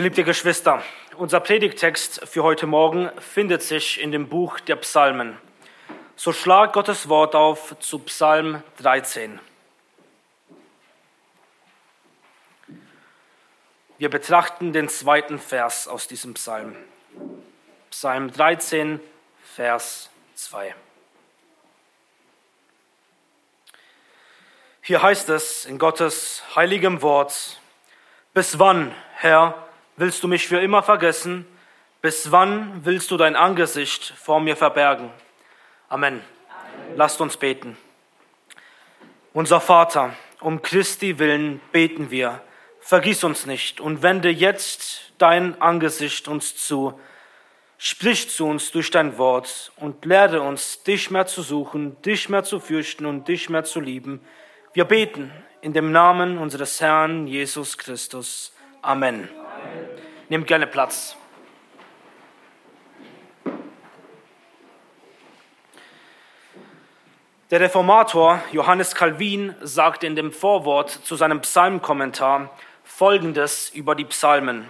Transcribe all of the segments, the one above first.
Geliebte Geschwister, unser Predigtext für heute Morgen findet sich in dem Buch der Psalmen. So schlag Gottes Wort auf zu Psalm 13. Wir betrachten den zweiten Vers aus diesem Psalm. Psalm 13, Vers 2. Hier heißt es in Gottes heiligem Wort, bis wann, Herr, willst du mich für immer vergessen? Bis wann willst du dein Angesicht vor mir verbergen? Amen. Amen. Lasst uns beten. Unser Vater, um Christi willen beten wir, vergiss uns nicht und wende jetzt dein Angesicht uns zu. Sprich zu uns durch dein Wort und lehre uns, dich mehr zu suchen, dich mehr zu fürchten und dich mehr zu lieben. Wir beten in dem Namen unseres Herrn Jesus Christus. Amen. Nehmt gerne Platz. Der Reformator Johannes Calvin sagt in dem Vorwort zu seinem Psalmkommentar Folgendes über die Psalmen.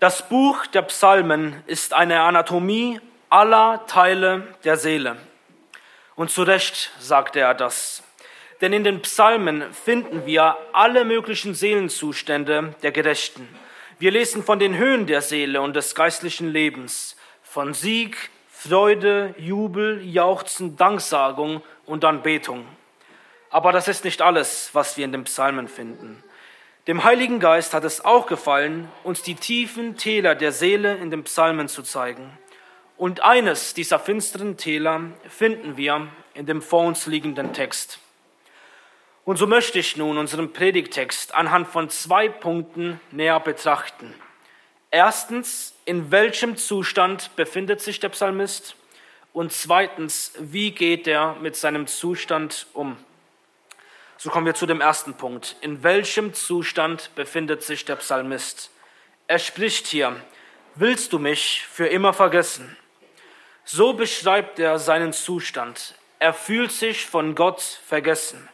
Das Buch der Psalmen ist eine Anatomie aller Teile der Seele. Und zu Recht sagte er das. Denn in den Psalmen finden wir alle möglichen Seelenzustände der Gerechten. Wir lesen von den Höhen der Seele und des geistlichen Lebens, von Sieg, Freude, Jubel, Jauchzen, Danksagung und Anbetung. Aber das ist nicht alles, was wir in den Psalmen finden. Dem Heiligen Geist hat es auch gefallen, uns die tiefen Täler der Seele in den Psalmen zu zeigen. Und eines dieser finsteren Täler finden wir in dem vor uns liegenden Text. Und so möchte ich nun unseren Predigtext anhand von zwei Punkten näher betrachten. Erstens, in welchem Zustand befindet sich der Psalmist? Und zweitens, wie geht er mit seinem Zustand um? So kommen wir zu dem ersten Punkt. In welchem Zustand befindet sich der Psalmist? Er spricht hier, willst du mich für immer vergessen? So beschreibt er seinen Zustand. Er fühlt sich von Gott vergessen.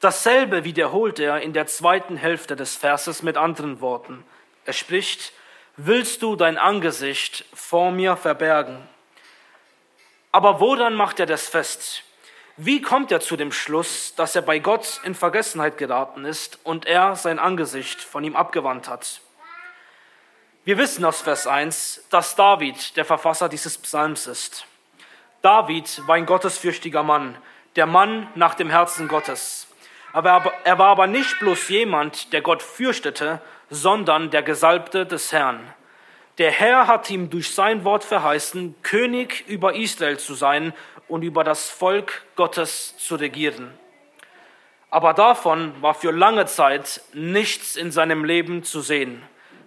Dasselbe wiederholt er in der zweiten Hälfte des Verses mit anderen Worten. Er spricht, willst du dein Angesicht vor mir verbergen? Aber woran macht er das fest? Wie kommt er zu dem Schluss, dass er bei Gott in Vergessenheit geraten ist und er sein Angesicht von ihm abgewandt hat? Wir wissen aus Vers 1, dass David der Verfasser dieses Psalms ist. David war ein gottesfürchtiger Mann, der Mann nach dem Herzen Gottes. Aber er war aber nicht bloß jemand, der Gott fürchtete, sondern der Gesalbte des Herrn. Der Herr hat ihm durch sein Wort verheißen, König über Israel zu sein und über das Volk Gottes zu regieren. Aber davon war für lange Zeit nichts in seinem Leben zu sehen.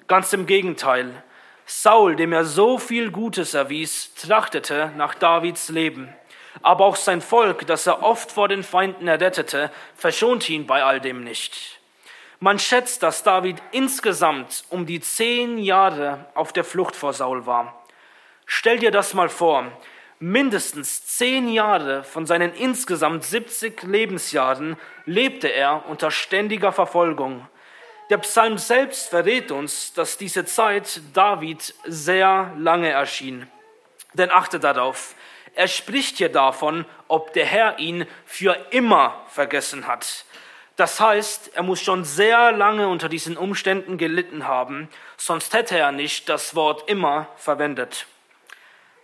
Ganz im Gegenteil. Saul, dem er so viel Gutes erwies, trachtete nach Davids Leben aber auch sein Volk, das er oft vor den Feinden errettete, verschonte ihn bei all dem nicht. Man schätzt, dass David insgesamt um die zehn Jahre auf der Flucht vor Saul war. Stell dir das mal vor, mindestens zehn Jahre von seinen insgesamt 70 Lebensjahren lebte er unter ständiger Verfolgung. Der Psalm selbst verrät uns, dass diese Zeit David sehr lange erschien. Denn achte darauf, er spricht hier davon, ob der Herr ihn für immer vergessen hat. Das heißt, er muss schon sehr lange unter diesen Umständen gelitten haben, sonst hätte er nicht das Wort immer verwendet.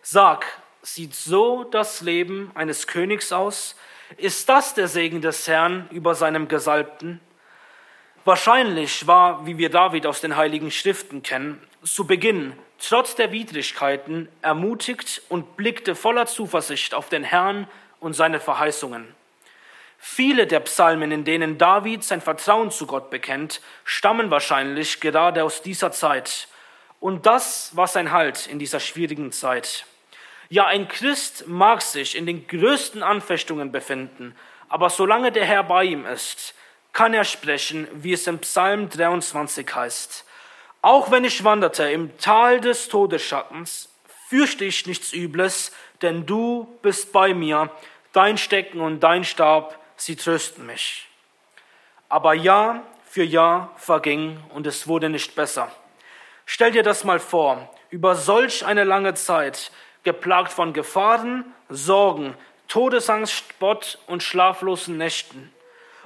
Sag, sieht so das Leben eines Königs aus? Ist das der Segen des Herrn über seinem Gesalbten? Wahrscheinlich war, wie wir David aus den heiligen Schriften kennen, zu Beginn trotz der Widrigkeiten ermutigt und blickte voller Zuversicht auf den Herrn und seine Verheißungen. Viele der Psalmen, in denen David sein Vertrauen zu Gott bekennt, stammen wahrscheinlich gerade aus dieser Zeit. Und das war sein Halt in dieser schwierigen Zeit. Ja, ein Christ mag sich in den größten Anfechtungen befinden, aber solange der Herr bei ihm ist, kann er sprechen, wie es im Psalm 23 heißt. Auch wenn ich wanderte im Tal des Todesschattens, fürchte ich nichts Übles, denn du bist bei mir, dein Stecken und dein Stab, sie trösten mich. Aber Jahr für Jahr verging und es wurde nicht besser. Stell dir das mal vor, über solch eine lange Zeit, geplagt von Gefahren, Sorgen, Todesangst, Spott und schlaflosen Nächten.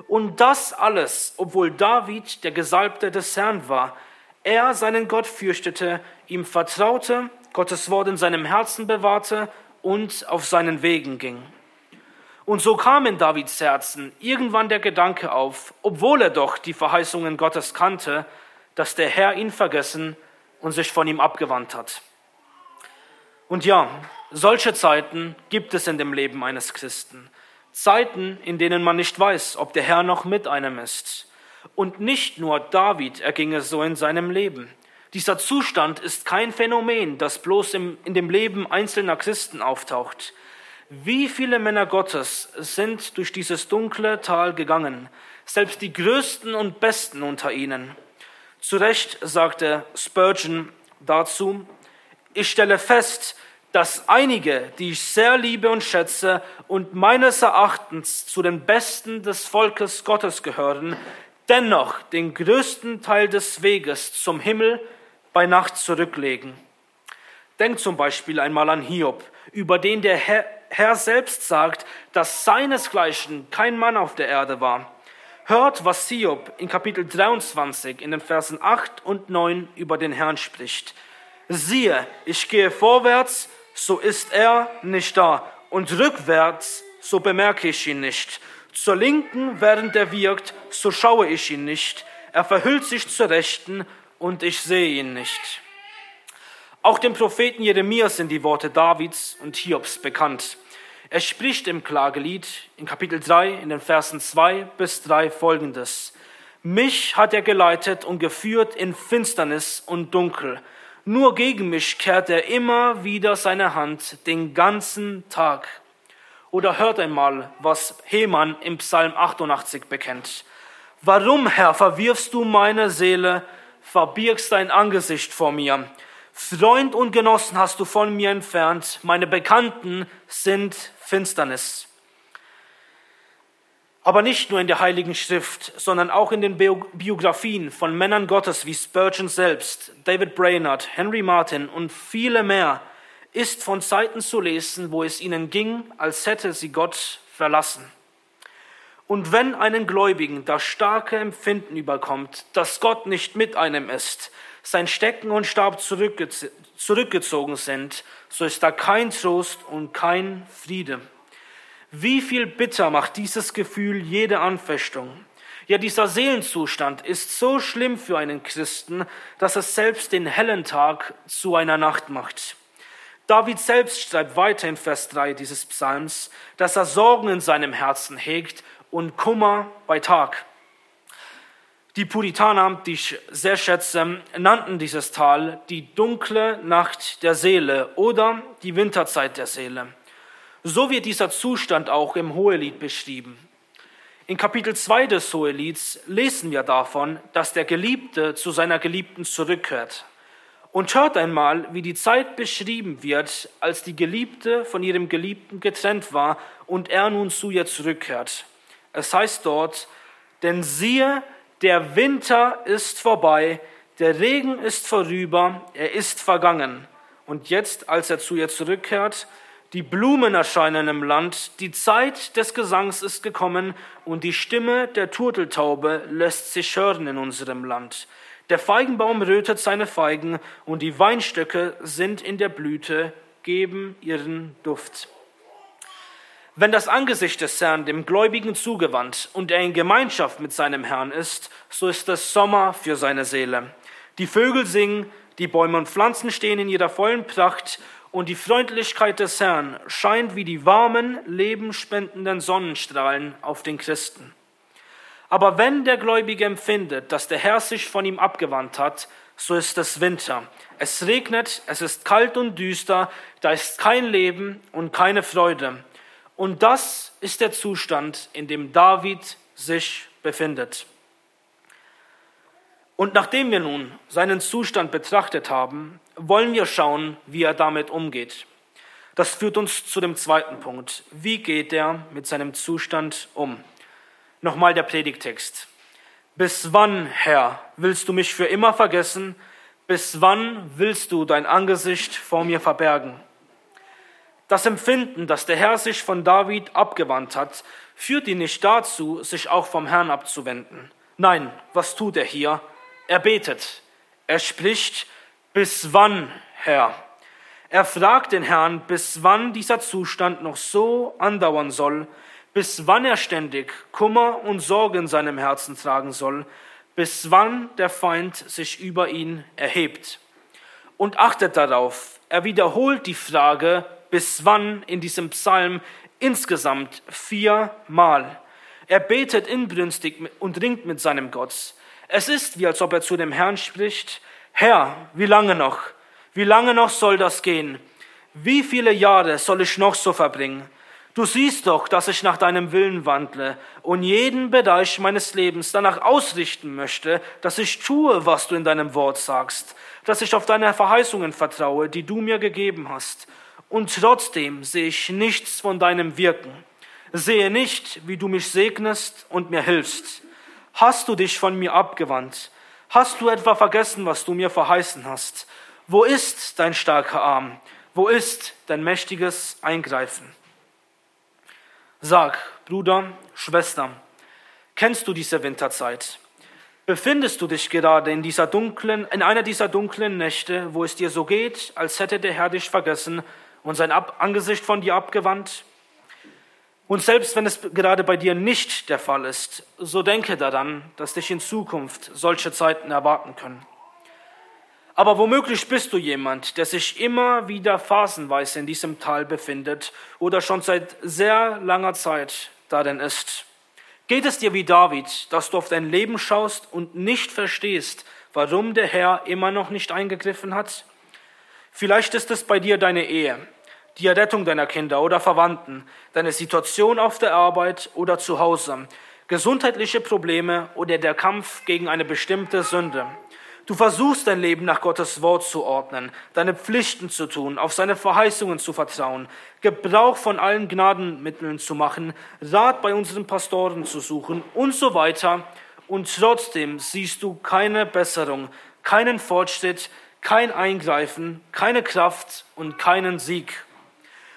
Und das alles, obwohl David der Gesalbte des Herrn war, er seinen Gott fürchtete, ihm vertraute, Gottes Wort in seinem Herzen bewahrte und auf seinen Wegen ging. Und so kam in Davids Herzen irgendwann der Gedanke auf, obwohl er doch die Verheißungen Gottes kannte, dass der Herr ihn vergessen und sich von ihm abgewandt hat. Und ja, solche Zeiten gibt es in dem Leben eines Christen. Zeiten, in denen man nicht weiß, ob der Herr noch mit einem ist. Und nicht nur David erging es so in seinem Leben. Dieser Zustand ist kein Phänomen, das bloß im, in dem Leben einzelner Christen auftaucht. Wie viele Männer Gottes sind durch dieses dunkle Tal gegangen, selbst die größten und besten unter ihnen. Zu Recht sagte Spurgeon dazu, ich stelle fest, dass einige, die ich sehr liebe und schätze und meines Erachtens zu den Besten des Volkes Gottes gehören, dennoch den größten Teil des Weges zum Himmel bei Nacht zurücklegen. Denk zum Beispiel einmal an Hiob, über den der Herr, Herr selbst sagt, dass seinesgleichen kein Mann auf der Erde war. Hört, was Hiob in Kapitel 23 in den Versen 8 und 9 über den Herrn spricht. Siehe, ich gehe vorwärts, so ist er nicht da, und rückwärts, so bemerke ich ihn nicht. Zur Linken, während er wirkt, so schaue ich ihn nicht. Er verhüllt sich zur Rechten, und ich sehe ihn nicht. Auch dem Propheten Jeremia sind die Worte Davids und Hiobs bekannt. Er spricht im Klagelied in Kapitel 3 in den Versen 2 bis 3 folgendes. Mich hat er geleitet und geführt in Finsternis und Dunkel. Nur gegen mich kehrt er immer wieder seine Hand den ganzen Tag. Oder hört einmal, was Heman im Psalm 88 bekennt. Warum, Herr, verwirfst du meine Seele, verbirgst dein Angesicht vor mir? Freund und Genossen hast du von mir entfernt, meine Bekannten sind Finsternis. Aber nicht nur in der Heiligen Schrift, sondern auch in den Biografien von Männern Gottes wie Spurgeon selbst, David Brainerd, Henry Martin und viele mehr ist von Zeiten zu lesen, wo es ihnen ging, als hätte sie Gott verlassen. Und wenn einen Gläubigen das starke Empfinden überkommt, dass Gott nicht mit einem ist, sein Stecken und Stab zurückgezogen sind, so ist da kein Trost und kein Friede. Wie viel bitter macht dieses Gefühl jede Anfechtung? Ja, dieser Seelenzustand ist so schlimm für einen Christen, dass es selbst den hellen Tag zu einer Nacht macht. David selbst schreibt weiter in Vers 3 dieses Psalms, dass er Sorgen in seinem Herzen hegt und Kummer bei Tag. Die Puritaner, die ich sehr schätze, nannten dieses Tal die dunkle Nacht der Seele oder die Winterzeit der Seele. So wird dieser Zustand auch im Hohelied beschrieben. In Kapitel 2 des Hohelieds lesen wir davon, dass der Geliebte zu seiner Geliebten zurückkehrt. Und hört einmal, wie die Zeit beschrieben wird, als die Geliebte von ihrem Geliebten getrennt war und er nun zu ihr zurückkehrt. Es heißt dort, denn siehe, der Winter ist vorbei, der Regen ist vorüber, er ist vergangen. Und jetzt, als er zu ihr zurückkehrt, die Blumen erscheinen im Land, die Zeit des Gesangs ist gekommen und die Stimme der Turteltaube lässt sich hören in unserem Land. Der Feigenbaum rötet seine Feigen und die Weinstöcke sind in der Blüte, geben ihren Duft. Wenn das Angesicht des Herrn dem Gläubigen zugewandt und er in Gemeinschaft mit seinem Herrn ist, so ist es Sommer für seine Seele. Die Vögel singen, die Bäume und Pflanzen stehen in ihrer vollen Pracht und die Freundlichkeit des Herrn scheint wie die warmen, lebenspendenden Sonnenstrahlen auf den Christen. Aber wenn der Gläubige empfindet, dass der Herr sich von ihm abgewandt hat, so ist es Winter. Es regnet, es ist kalt und düster, da ist kein Leben und keine Freude. Und das ist der Zustand, in dem David sich befindet. Und nachdem wir nun seinen Zustand betrachtet haben, wollen wir schauen, wie er damit umgeht. Das führt uns zu dem zweiten Punkt. Wie geht er mit seinem Zustand um? Nochmal der Predigtext. Bis wann, Herr, willst du mich für immer vergessen? bis wann willst du dein Angesicht vor mir verbergen? Das Empfinden, dass der Herr sich von David abgewandt hat, führt ihn nicht dazu, sich auch vom Herrn abzuwenden. Nein, was tut er hier? Er betet. Er spricht, bis wann, Herr? Er fragt den Herrn, bis wann dieser Zustand noch so andauern soll, bis wann er ständig Kummer und Sorge in seinem Herzen tragen soll, bis wann der Feind sich über ihn erhebt. Und achtet darauf, er wiederholt die Frage, bis wann in diesem Psalm insgesamt viermal. Er betet inbrünstig und ringt mit seinem Gott. Es ist wie als ob er zu dem Herrn spricht, Herr, wie lange noch? Wie lange noch soll das gehen? Wie viele Jahre soll ich noch so verbringen? Du siehst doch, dass ich nach deinem Willen wandle und jeden Bereich meines Lebens danach ausrichten möchte, dass ich tue, was du in deinem Wort sagst, dass ich auf deine Verheißungen vertraue, die du mir gegeben hast. Und trotzdem sehe ich nichts von deinem Wirken, sehe nicht, wie du mich segnest und mir hilfst. Hast du dich von mir abgewandt? Hast du etwa vergessen, was du mir verheißen hast? Wo ist dein starker Arm? Wo ist dein mächtiges Eingreifen? Sag, Bruder, Schwester, kennst du diese Winterzeit? Befindest du dich gerade in dieser dunklen, in einer dieser dunklen Nächte, wo es dir so geht, als hätte der Herr dich vergessen und sein Ab Angesicht von dir abgewandt? Und selbst wenn es gerade bei dir nicht der Fall ist, so denke daran, dass dich in Zukunft solche Zeiten erwarten können. Aber womöglich bist du jemand, der sich immer wieder phasenweise in diesem Tal befindet oder schon seit sehr langer Zeit darin ist. Geht es dir wie David, dass du auf dein Leben schaust und nicht verstehst, warum der Herr immer noch nicht eingegriffen hat? Vielleicht ist es bei dir deine Ehe, die Errettung deiner Kinder oder Verwandten, deine Situation auf der Arbeit oder zu Hause, gesundheitliche Probleme oder der Kampf gegen eine bestimmte Sünde. Du versuchst dein Leben nach Gottes Wort zu ordnen, deine Pflichten zu tun, auf seine Verheißungen zu vertrauen, Gebrauch von allen Gnadenmitteln zu machen, Rat bei unseren Pastoren zu suchen und so weiter. Und trotzdem siehst du keine Besserung, keinen Fortschritt, kein Eingreifen, keine Kraft und keinen Sieg.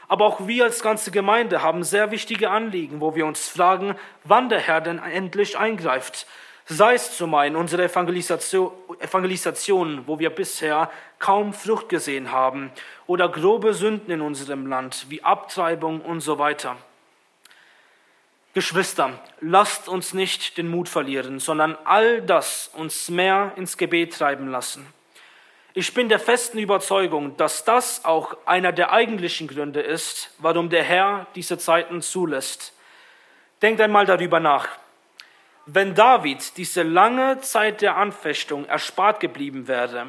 Aber auch wir als ganze Gemeinde haben sehr wichtige Anliegen, wo wir uns fragen, wann der Herr denn endlich eingreift sei es zumal in unserer Evangelisation, Evangelisation, wo wir bisher kaum Frucht gesehen haben, oder grobe Sünden in unserem Land, wie Abtreibung und so weiter. Geschwister, lasst uns nicht den Mut verlieren, sondern all das uns mehr ins Gebet treiben lassen. Ich bin der festen Überzeugung, dass das auch einer der eigentlichen Gründe ist, warum der Herr diese Zeiten zulässt. Denkt einmal darüber nach. Wenn David diese lange Zeit der Anfechtung erspart geblieben wäre,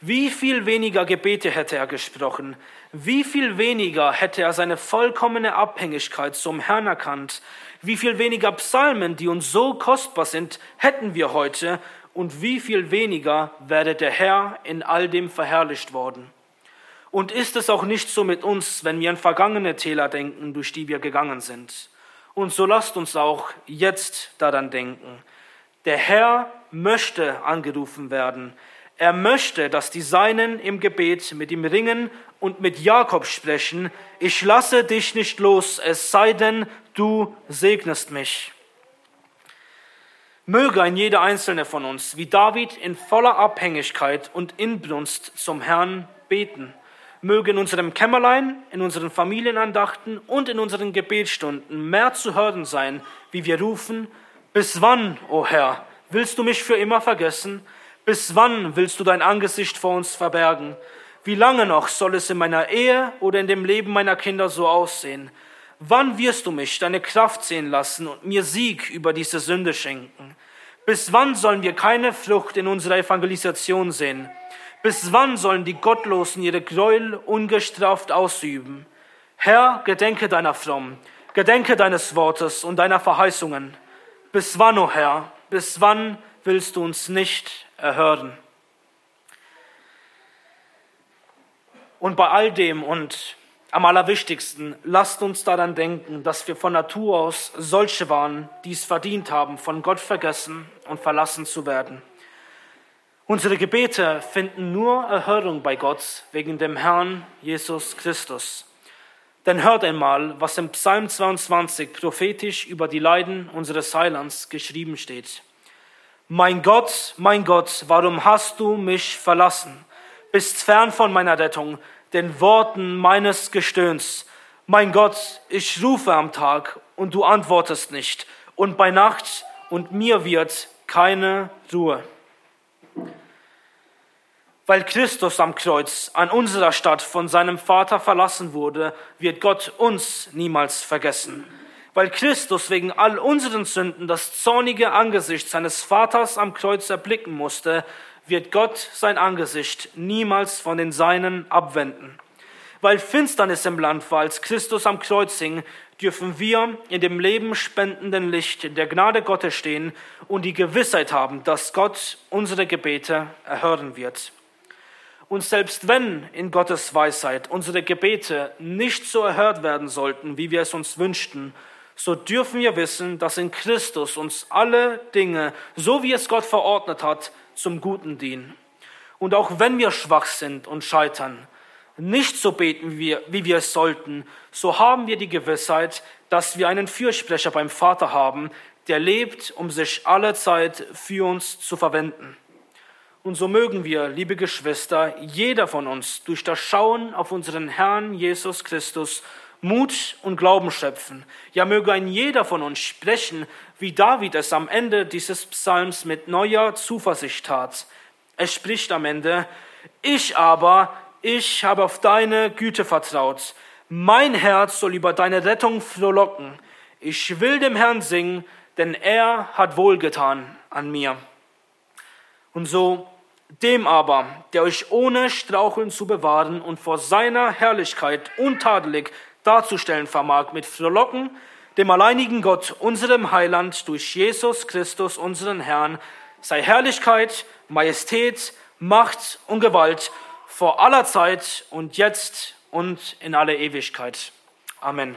wie viel weniger Gebete hätte er gesprochen, wie viel weniger hätte er seine vollkommene Abhängigkeit zum Herrn erkannt, wie viel weniger Psalmen, die uns so kostbar sind, hätten wir heute und wie viel weniger wäre der Herr in all dem verherrlicht worden. Und ist es auch nicht so mit uns, wenn wir an vergangene Täler denken, durch die wir gegangen sind? Und so lasst uns auch jetzt daran denken. Der Herr möchte angerufen werden. Er möchte, dass die Seinen im Gebet mit ihm ringen und mit Jakob sprechen. Ich lasse dich nicht los, es sei denn, du segnest mich. Möge ein jeder einzelne von uns, wie David, in voller Abhängigkeit und Inbrunst zum Herrn beten möge in unserem Kämmerlein, in unseren Familienandachten und in unseren Gebetsstunden mehr zu hören sein, wie wir rufen, bis wann, o oh Herr, willst du mich für immer vergessen? Bis wann willst du dein Angesicht vor uns verbergen? Wie lange noch soll es in meiner Ehe oder in dem Leben meiner Kinder so aussehen? Wann wirst du mich deine Kraft sehen lassen und mir Sieg über diese Sünde schenken? Bis wann sollen wir keine Frucht in unserer Evangelisation sehen? Bis wann sollen die Gottlosen ihre Gräuel ungestraft ausüben? Herr, gedenke deiner Fromm, gedenke deines Wortes und deiner Verheißungen. Bis wann, o oh Herr, bis wann willst du uns nicht erhören? Und bei all dem und am allerwichtigsten, lasst uns daran denken, dass wir von Natur aus solche waren, die es verdient haben, von Gott vergessen und verlassen zu werden. Unsere Gebete finden nur Erhörung bei Gott wegen dem Herrn Jesus Christus. Denn hört einmal, was im Psalm 22 prophetisch über die Leiden unseres Heilands geschrieben steht. Mein Gott, mein Gott, warum hast du mich verlassen? Bist fern von meiner Rettung, den Worten meines Gestöhns. Mein Gott, ich rufe am Tag und du antwortest nicht, und bei Nacht und mir wird keine Ruhe weil Christus am Kreuz an unserer Stadt von seinem Vater verlassen wurde, wird Gott uns niemals vergessen. Weil Christus wegen all unseren Sünden das zornige Angesicht seines Vaters am Kreuz erblicken musste, wird Gott sein Angesicht niemals von den Seinen abwenden. Weil Finsternis im Land war, als Christus am Kreuz hing, dürfen wir in dem lebenspendenden Licht der Gnade Gottes stehen und die Gewissheit haben, dass Gott unsere Gebete erhören wird. Und selbst wenn in Gottes Weisheit unsere Gebete nicht so erhört werden sollten, wie wir es uns wünschten, so dürfen wir wissen, dass in Christus uns alle Dinge, so wie es Gott verordnet hat, zum Guten dienen. Und auch wenn wir schwach sind und scheitern, nicht so beten wir, wie wir es sollten, so haben wir die Gewissheit, dass wir einen Fürsprecher beim Vater haben, der lebt, um sich alle Zeit für uns zu verwenden. Und so mögen wir, liebe Geschwister, jeder von uns durch das Schauen auf unseren Herrn Jesus Christus Mut und Glauben schöpfen. Ja, möge ein jeder von uns sprechen, wie David es am Ende dieses Psalms mit neuer Zuversicht tat. Er spricht am Ende, ich aber, ich habe auf deine Güte vertraut. Mein Herz soll über deine Rettung frohlocken. Ich will dem Herrn singen, denn er hat wohlgetan an mir. Und so dem aber, der euch ohne Straucheln zu bewahren und vor seiner Herrlichkeit untadelig darzustellen vermag, mit Frohlocken, dem alleinigen Gott, unserem Heiland, durch Jesus Christus, unseren Herrn, sei Herrlichkeit, Majestät, Macht und Gewalt vor aller Zeit und jetzt und in alle Ewigkeit. Amen.